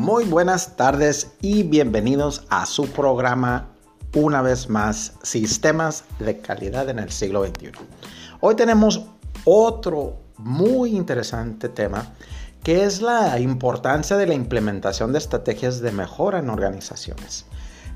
Muy buenas tardes y bienvenidos a su programa una vez más Sistemas de Calidad en el siglo XXI. Hoy tenemos otro muy interesante tema que es la importancia de la implementación de estrategias de mejora en organizaciones.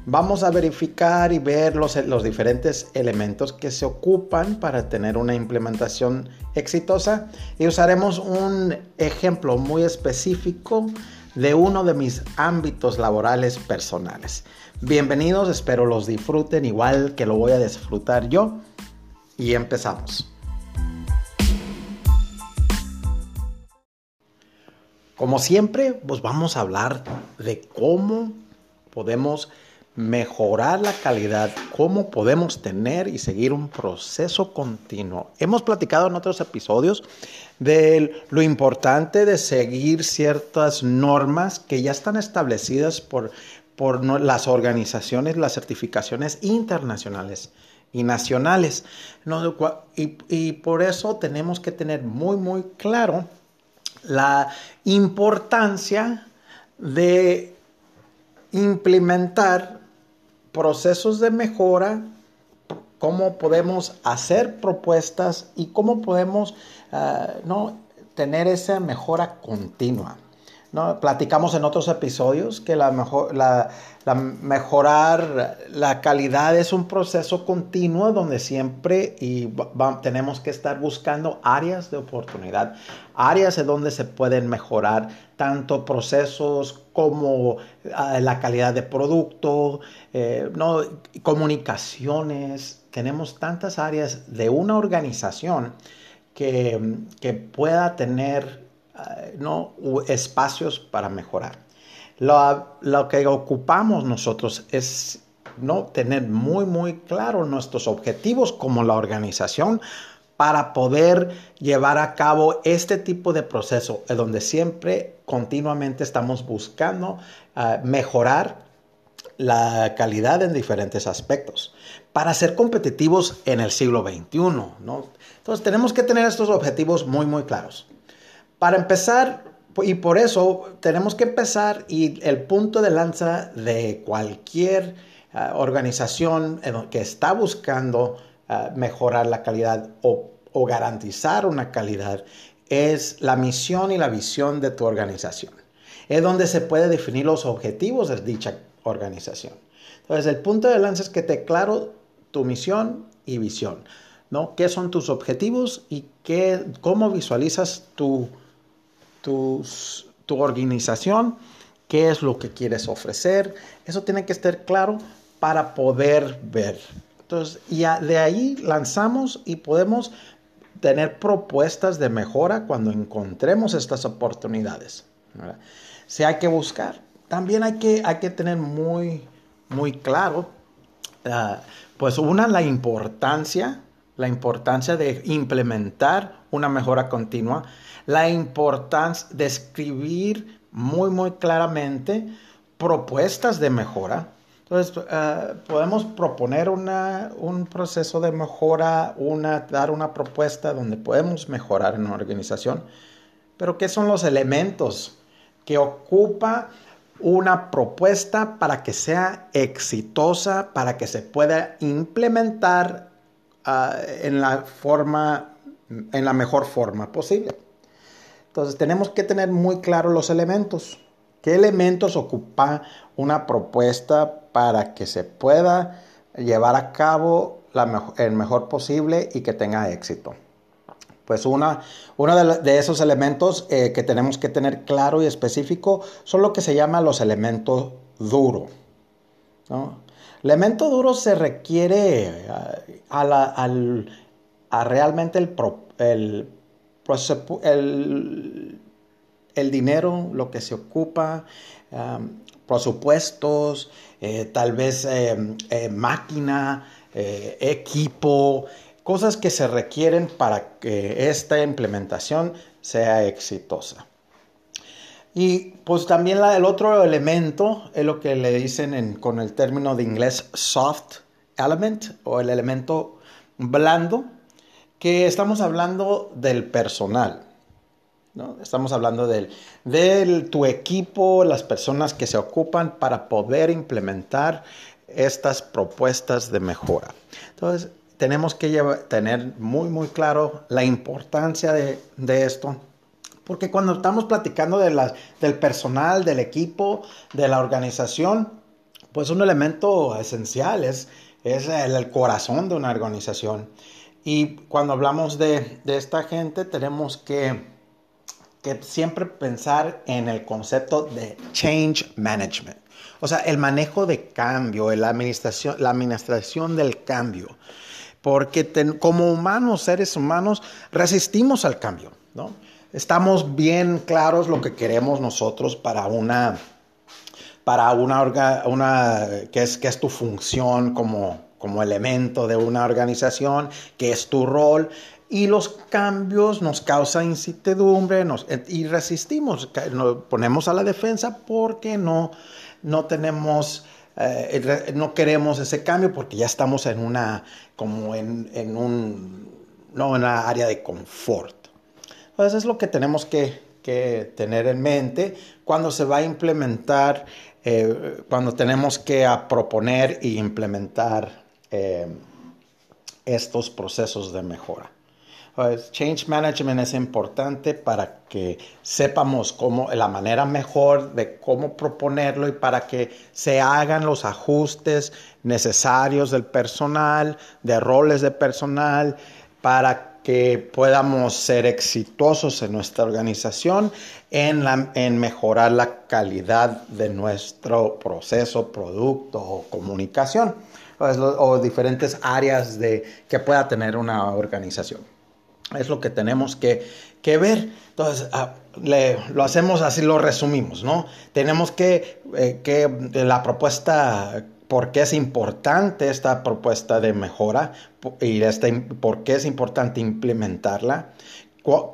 Vamos a verificar y ver los, los, diferentes elementos que se ocupan para tener una implementación exitosa y usaremos un ejemplo muy específico de uno de mis ámbitos laborales personales. Bienvenidos, espero los disfruten igual que lo voy a disfrutar yo y empezamos. Como siempre, pues vamos a hablar de cómo podemos mejorar la calidad, cómo podemos tener y seguir un proceso continuo. Hemos platicado en otros episodios de lo importante de seguir ciertas normas que ya están establecidas por, por las organizaciones, las certificaciones internacionales y nacionales. y, y por eso tenemos que tener muy, muy claro la importancia de implementar procesos de mejora, cómo podemos hacer propuestas y cómo podemos uh, ¿no? tener esa mejora continua. ¿No? Platicamos en otros episodios que la, mejor, la, mejorar la calidad es un proceso continuo donde siempre y tenemos que estar buscando áreas de oportunidad, áreas en donde se pueden mejorar tanto procesos como uh, la calidad de producto, eh, no, comunicaciones. Tenemos tantas áreas de una organización que, que pueda tener ¿no? espacios para mejorar. Lo, lo, que ocupamos nosotros es ¿no? tener muy, muy claro nuestros objetivos como la organización para poder llevar a cabo este tipo de proceso, donde siempre continuamente estamos buscando uh, mejorar la calidad en diferentes aspectos para ser competitivos en el siglo XXI. ¿no? Entonces tenemos que tener estos objetivos muy, muy claros. Para empezar, y por eso tenemos que empezar y el punto de lanza de cualquier uh, organización que está buscando uh, mejorar la calidad o, o garantizar una calidad es la misión y la visión de tu organización. Es donde se puede definir los objetivos de dicha organización. Entonces, el punto de lanza es que te claro tu misión y visión, ¿no? ¿Qué son tus objetivos y qué, cómo visualizas tu, tu organización? ¿Qué es lo que quieres ofrecer? Eso tiene que estar claro para poder ver. Entonces, y de ahí lanzamos y podemos tener propuestas de mejora cuando encontremos estas oportunidades. Si hay que buscar, también hay que, hay que tener muy, muy claro, uh, pues una, la importancia, la importancia de implementar una mejora continua, la importancia de escribir muy, muy claramente propuestas de mejora. Entonces, uh, podemos proponer una, un proceso de mejora, una, dar una propuesta donde podemos mejorar en una organización, pero ¿qué son los elementos que ocupa una propuesta para que sea exitosa, para que se pueda implementar uh, en la forma, en la mejor forma posible. Entonces tenemos que tener muy claros los elementos. ¿Qué elementos ocupa una propuesta para que se pueda llevar a cabo el mejor posible y que tenga éxito? Pues una, uno de, de, esos elementos eh, que tenemos que tener claro y específico son lo que se llama los elementos duros. ¿no? Elemento duro se requiere eh, a, al, realmente el, el, el, el, dinero, lo que se ocupa, presupuestos, eh, tal vez eh, eh, máquina, equipo, cosas que se requieren para que esta implementación sea exitosa. Y pues también el otro elemento es lo que le dicen en, con el término de inglés soft element o el elemento blando, que estamos hablando del personal. ¿no? Estamos hablando de del, tu equipo, las personas que se ocupan para poder implementar estas propuestas de mejora. Entonces, tenemos que tener muy, muy claro la importancia de, esto. Porque cuando estamos platicando de del personal, del equipo, de la organización, pues un elemento esencial es, es el, corazón de una organización. Y cuando hablamos de, esta gente, tenemos que, que siempre pensar en el concepto de change management. O sea, el manejo de cambio, la administración, la administración del cambio. Porque como humanos, seres humanos, resistimos al cambio, ¿no? Estamos bien claros lo que queremos nosotros para una, para una, una que, es, que es tu función como, como elemento de una organización, que es tu rol, y los cambios nos causan incertidumbre y resistimos, nos ponemos a la defensa porque no no tenemos, eh, no queremos ese cambio porque ya estamos en una, como en, en un, no, en una área de confort. Entonces es lo que tenemos que, que tener en mente cuando se va a implementar, eh, cuando tenemos que proponer e implementar eh, estos procesos de mejora. Pues, change management es importante para que sepamos cómo, la manera mejor de cómo proponerlo y para que se hagan los ajustes necesarios del personal, de roles de personal, para que podamos ser exitosos en nuestra organización en, en mejorar la calidad de nuestro proceso, producto o comunicación o, diferentes áreas de, que pueda tener una organización. Es lo que tenemos que, ver. Entonces, ah, lo hacemos así, lo resumimos, ¿no? Tenemos que, eh, que la propuesta, por qué es importante esta propuesta de mejora y este, por qué es importante implementarla,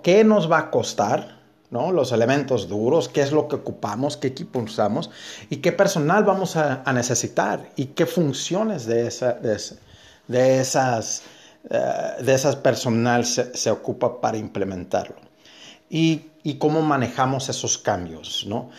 qué nos va a costar, ¿no? Los elementos duros, qué es lo que ocupamos, qué equipo usamos y qué personal vamos a, necesitar y qué funciones de, esa, de esas eh, de esas personal se, ocupa para implementarlo. Y, cómo manejamos esos cambios, ¿no?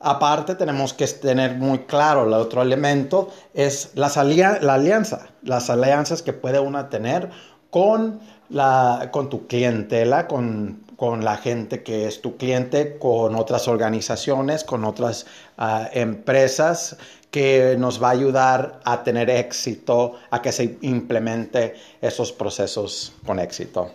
Aparte tenemos que tener muy claro el otro elemento es las la alianza, las alianzas que puede una tener con, la, con tu clientela, con, con la gente que es tu cliente, con otras organizaciones, con otras ah, empresas, que nos va a ayudar a tener éxito, a que se implemente esos procesos con éxito.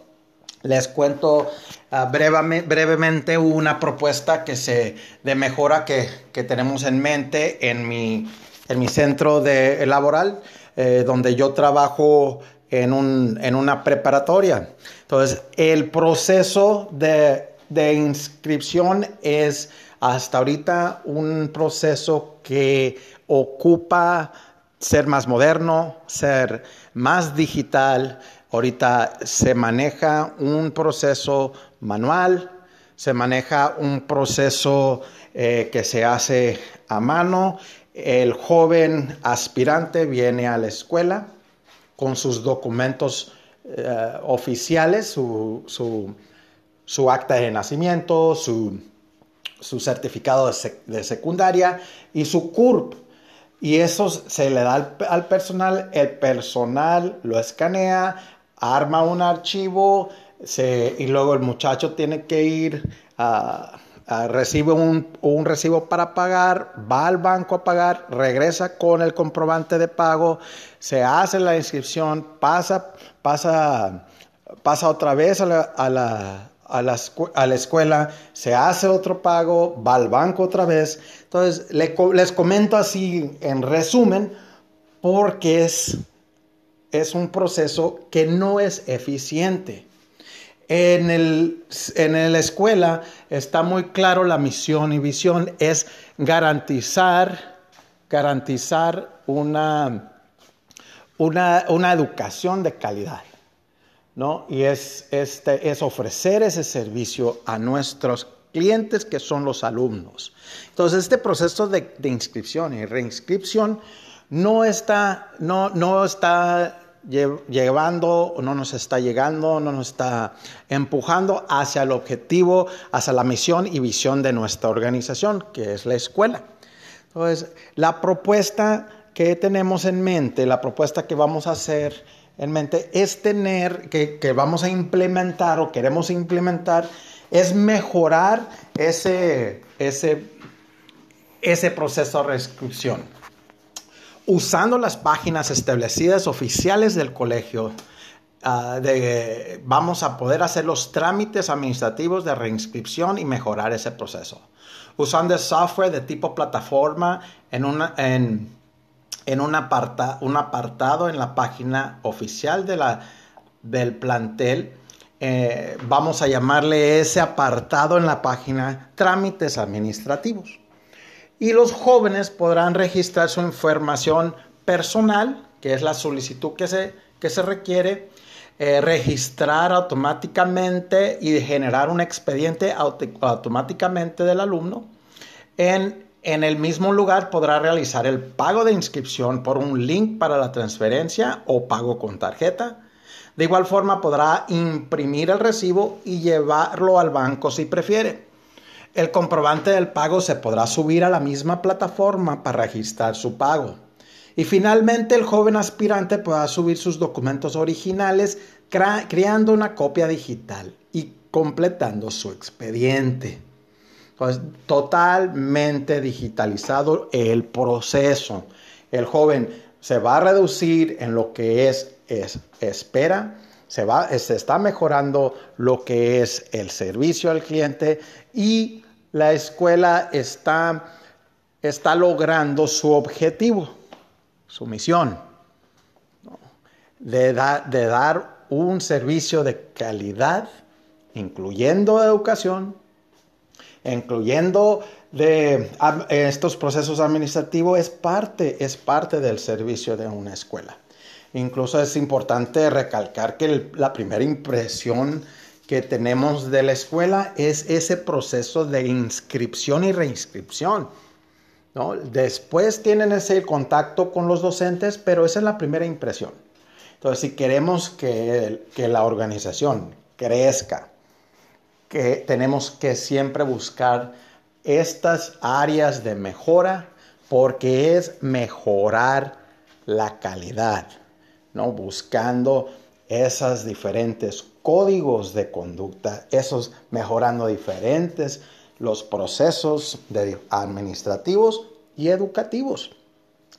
Les cuento ah, brevemente una propuesta que se, de mejora que, tenemos en mente en mi, en mi centro de, laboral, eh, donde yo trabajo en, un, en, una preparatoria. Entonces, el proceso de, de inscripción es hasta ahorita un proceso que ocupa ser más moderno, ser más digital. Ahorita se maneja un proceso manual, se maneja un proceso eh, que se hace a mano. El joven aspirante viene a la escuela con sus documentos eh, oficiales, su, su, acta de nacimiento, su, certificado de, secundaria y su CURP. Y eso se le da al, personal, el personal lo escanea, arma un archivo y luego el muchacho tiene que ir a, recibe un, recibo para pagar, va al banco a pagar, regresa con el comprobante de pago, se hace la inscripción, pasa, pasa, pasa otra vez a la, a la, escuela, se hace otro pago, va al banco otra vez. Entonces, les comento así en resumen, porque es, es un proceso que no es eficiente. En, el, en la escuela está muy claro la misión y visión, es garantizar, garantizar una, una, una educación de calidad. ¿no? Y es, este, es ofrecer ese servicio a nuestros clientes que son los alumnos. Entonces, este proceso de, inscripción y reinscripción no está, no, no está llevando, no nos está llegando, no nos está empujando hacia el objetivo, hacia la misión y visión de nuestra organización, que es la escuela. Entonces, la propuesta que tenemos en mente, la propuesta que vamos a hacer en mente es tener, que, vamos a implementar o queremos implementar, es mejorar ese, ese, ese proceso de reinscripción. Usando las páginas establecidas oficiales del colegio, ah, vamos a poder hacer los trámites administrativos de reinscripción y mejorar ese proceso. Usando el software de tipo plataforma en, un, aparta, un apartado en la página oficial del plantel, eh, vamos a llamarle ese apartado en la página trámites administrativos. Y los jóvenes podrán registrar su información personal, que es la solicitud que se, que se requiere, eh, registrar automáticamente y generar un expediente automáticamente del alumno. En, en el mismo lugar podrá realizar el pago de inscripción por un link para la transferencia o pago con tarjeta de igual forma podrá imprimir el recibo y llevarlo al banco si prefiere. El comprobante del pago se podrá subir a la misma plataforma para registrar su pago. Y finalmente el joven aspirante podrá subir sus documentos originales creando una copia digital y completando su expediente. Entonces, totalmente digitalizado el proceso. El joven se va a reducir en lo que es es, espera, se, va, se está mejorando lo que es el servicio al cliente y la escuela está, está logrando su objetivo, su misión, de, de dar un servicio de calidad, incluyendo educación, incluyendo de estos procesos administrativos, es parte, es parte del servicio de una escuela. Incluso es importante recalcar que la primera impresión que tenemos de la escuela es ese proceso de inscripción y reinscripción. Después tienen ese contacto con los docentes, pero esa es la primera impresión. Entonces, si queremos que, que la organización crezca, que tenemos que siempre buscar estas áreas de mejora porque es mejorar la calidad. ¿No? Buscando esos diferentes códigos de conducta, esos mejorando diferentes los procesos administrativos y educativos.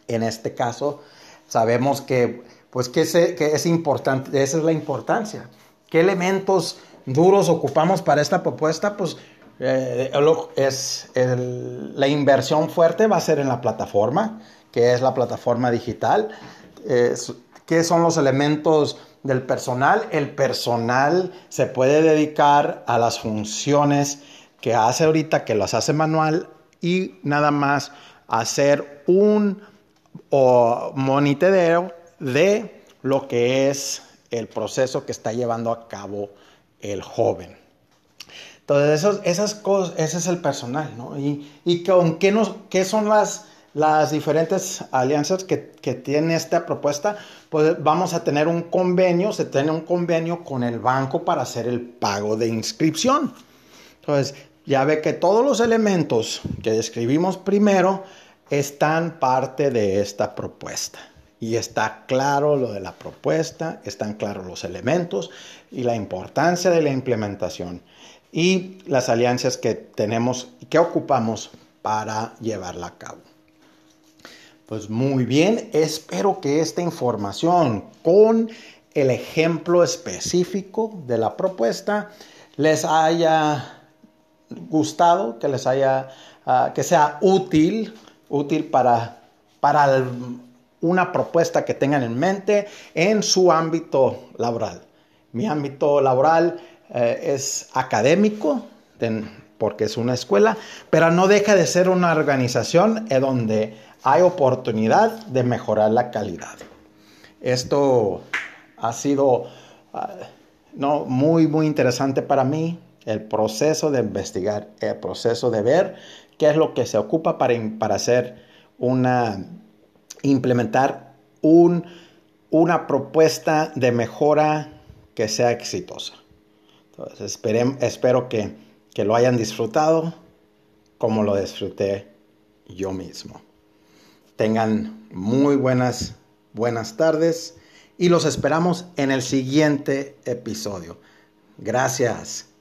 En este caso, sabemos que, pues, que, es importante, esa es la importancia. ¿Qué elementos duros ocupamos para esta propuesta? Pues eh, es la inversión fuerte va a ser en la plataforma, que es la plataforma digital. ¿Qué son los elementos del personal? El personal se puede dedicar a las funciones que hace ahorita, que las hace manual, y nada más hacer un monitoreo de lo que es el proceso que está llevando a cabo el joven. Entonces, esas cosas, ese es el personal, ¿no? Y, y con qué, nos, qué son las las diferentes alianzas que, tiene esta propuesta, pues vamos a tener un convenio, se tiene un convenio con el banco para hacer el pago de inscripción. Entonces, ya ve que todos los elementos que describimos primero están parte de esta propuesta. Y está claro lo de la propuesta, están claros los elementos y la importancia de la implementación y las alianzas que tenemos y que ocupamos para llevarla a cabo. Pues muy bien, espero que esta información con el ejemplo específico de la propuesta les haya gustado, que les haya, ah, que sea útil, útil para, para una propuesta que tengan en mente en su ámbito laboral. Mi ámbito laboral eh, es académico, porque es una escuela, pero no deja de ser una organización donde hay oportunidad de mejorar la calidad. Esto ha sido ah, no, muy, muy interesante para mí, el proceso de investigar, el proceso de ver qué es lo que se ocupa para, para hacer una, implementar un, una propuesta de mejora que sea exitosa. Entonces, espero que, que lo hayan disfrutado como lo disfruté yo mismo. Tengan muy buenas, buenas tardes y los esperamos en el siguiente episodio. Gracias.